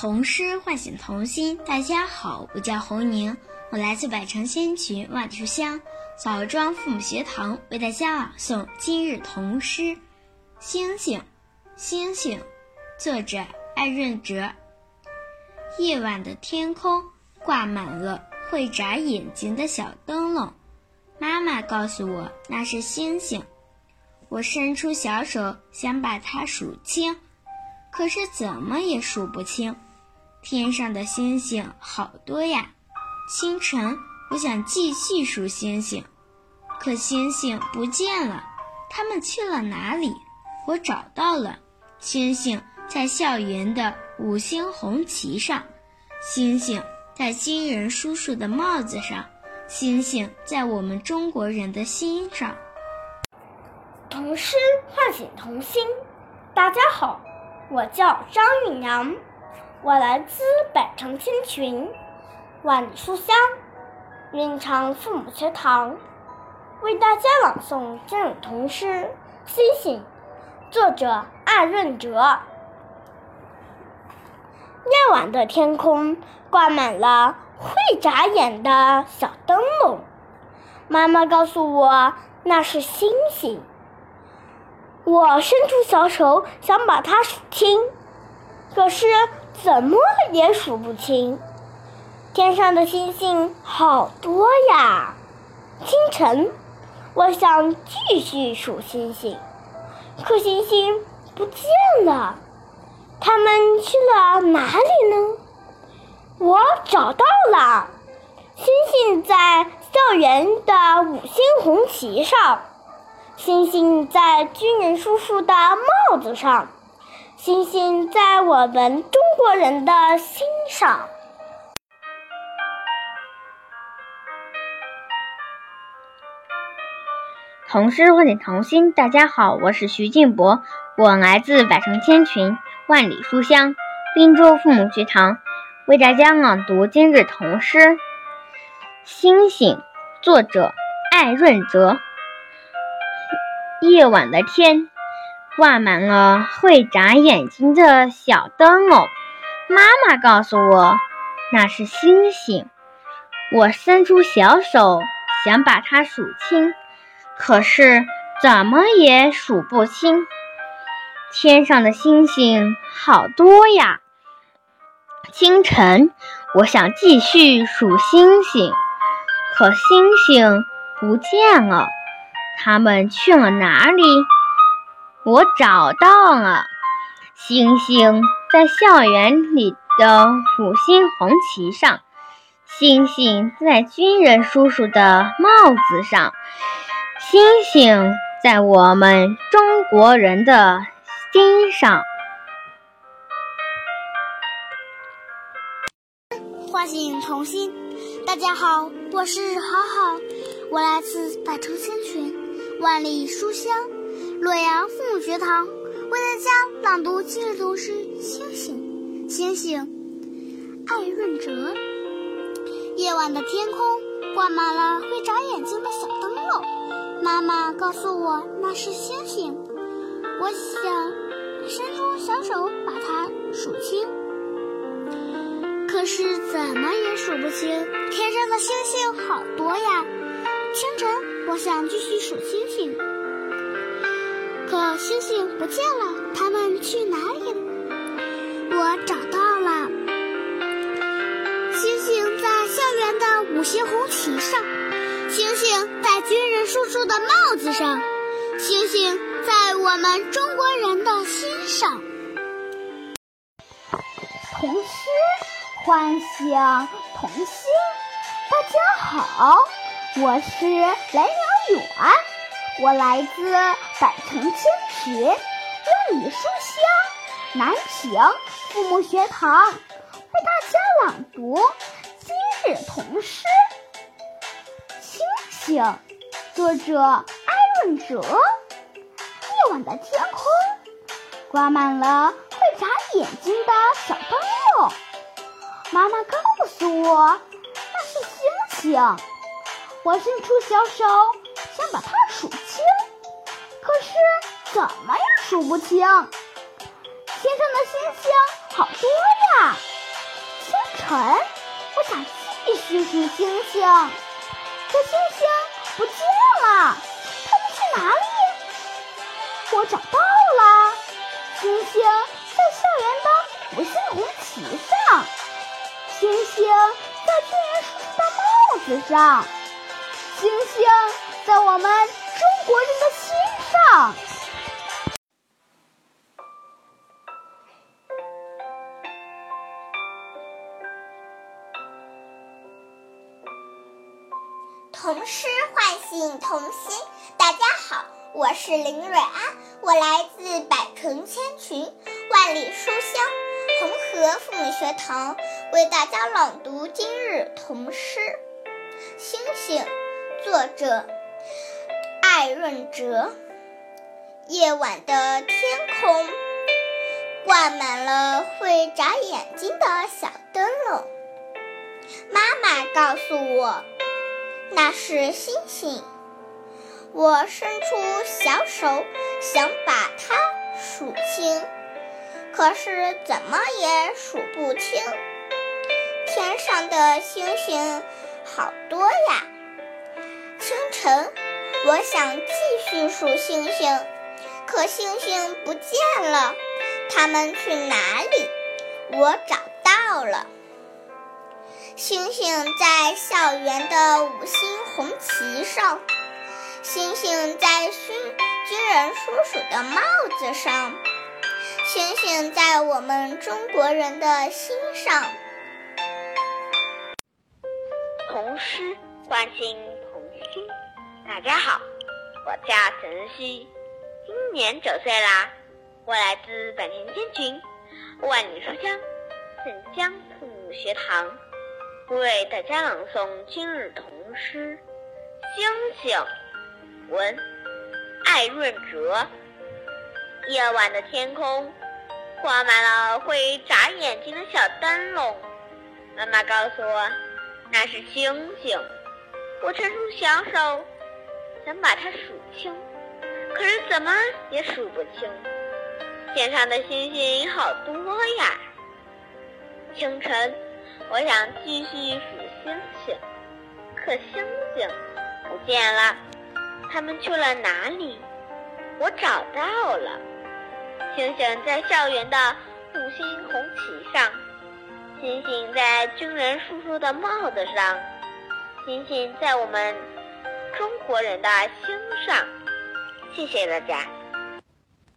童诗唤醒童心。大家好，我叫侯宁，我来自百城千群万里书香枣庄父母学堂，为大家朗诵今日童诗《星星》。星星，作者艾润哲。夜晚的天空挂满了会眨眼睛的小灯笼，妈妈告诉我那是星星。我伸出小手想把它数清。可是怎么也数不清，天上的星星好多呀！清晨，我想继续数星星，可星星不见了，它们去了哪里？我找到了，星星在校园的五星红旗上，星星在军人叔叔的帽子上，星星在我们中国人的心上。童诗唤醒童心，大家好。我叫张韵阳，我来自百城千群，万里书香，云长父母学堂，为大家朗诵今日童诗《星星》，作者艾润哲。夜晚的天空挂满了会眨眼的小灯笼，妈妈告诉我那是星星。我伸出小手想把它数清，可是怎么也数不清。天上的星星好多呀！清晨，我想继续数星星，可星星不见了，它们去了哪里呢？我找到了，星星在校园的五星红旗上。星星在军人叔叔的帽子上，星星在我们国人的心上。童诗唤醒童心，大家好，我是徐静博，我来自百城千群万里书香滨州父母学堂，为大家朗读今日童诗《星星》，作者艾润泽。夜晚的天，挂满了会眨眼睛的小灯笼。妈妈告诉我，那是星星。我伸出小手想把它数清，可是怎么也数不清。天上的星星好多呀！清晨，我想继续数星星，可星星不见了。他们去了哪里？我找到了，星星在校园里的五星红旗上，星星在军人叔叔的帽子上，星星在我们中国人的心上。唤醒童心，大家好，我是好好，我来自百城千群。万里书香，洛阳父母学堂为大家朗读今日读诗《星星》。星星，艾润哲。夜晚的天空挂满了会眨眼睛的小灯笼，妈妈告诉我那是星星。我想伸出小手把它数清，可是怎么也数不清。天上的星星好多呀！清晨。我想继续数星星，可星星不见了，它们去哪里了？我找到了，星星在校园的五星红旗上，星星在军人叔叔的帽子上，星星在我们中国人的心上。童诗唤醒童心，大家好。我是雷鸟远，我来自百城千群万里书香南平父母学堂，为大家朗读今日童诗《星星》，作者艾润哲。夜晚的天空挂满了会眨眼睛的小灯笼，妈妈告诉我，那是星星。我伸出小手想把它数清，可是怎么也数不清。天上的星星好多呀！清晨，我想继续数星星，可星星不见了，它们去哪里？我找到了，星星在校园的五星红旗上，星星在军人叔叔的帽子上，星星在我们中国人的心上。童诗唤醒童心，大家好，我是林蕊安，我来自百城千群，万里书香红河父母学堂，为大家朗读今日童诗《星星》，作者艾润哲。夜晚的天空挂满了会眨眼睛的小灯笼，妈妈告诉我。那是星星，我伸出小手想把它数清，可是怎么也数不清。天上的星星好多呀！清晨，我想继续数星星，可星星不见了，它们去哪里？我找到了。星星在校园的五星红旗上，星星在军军人叔叔的帽子上，星星在我们中国人的心上。童诗唤醒，大家好，我叫陈曦，今年九岁啦，我来自百田千群，万里书香镇江父母学堂。为大家朗诵今日童诗《星星》，文艾润哲。夜晚的天空挂满了会眨眼睛的小灯笼，妈妈告诉我那是星星。我伸出小手想把它数清，可是怎么也数不清。天上的星星好多呀！清晨。我想继续数星星，可星星不见了，它们去了哪里？我找到了，星星在校园的五星红旗上，星星在军人叔叔的帽子上，星星在我们中国人的心上。谢谢大家。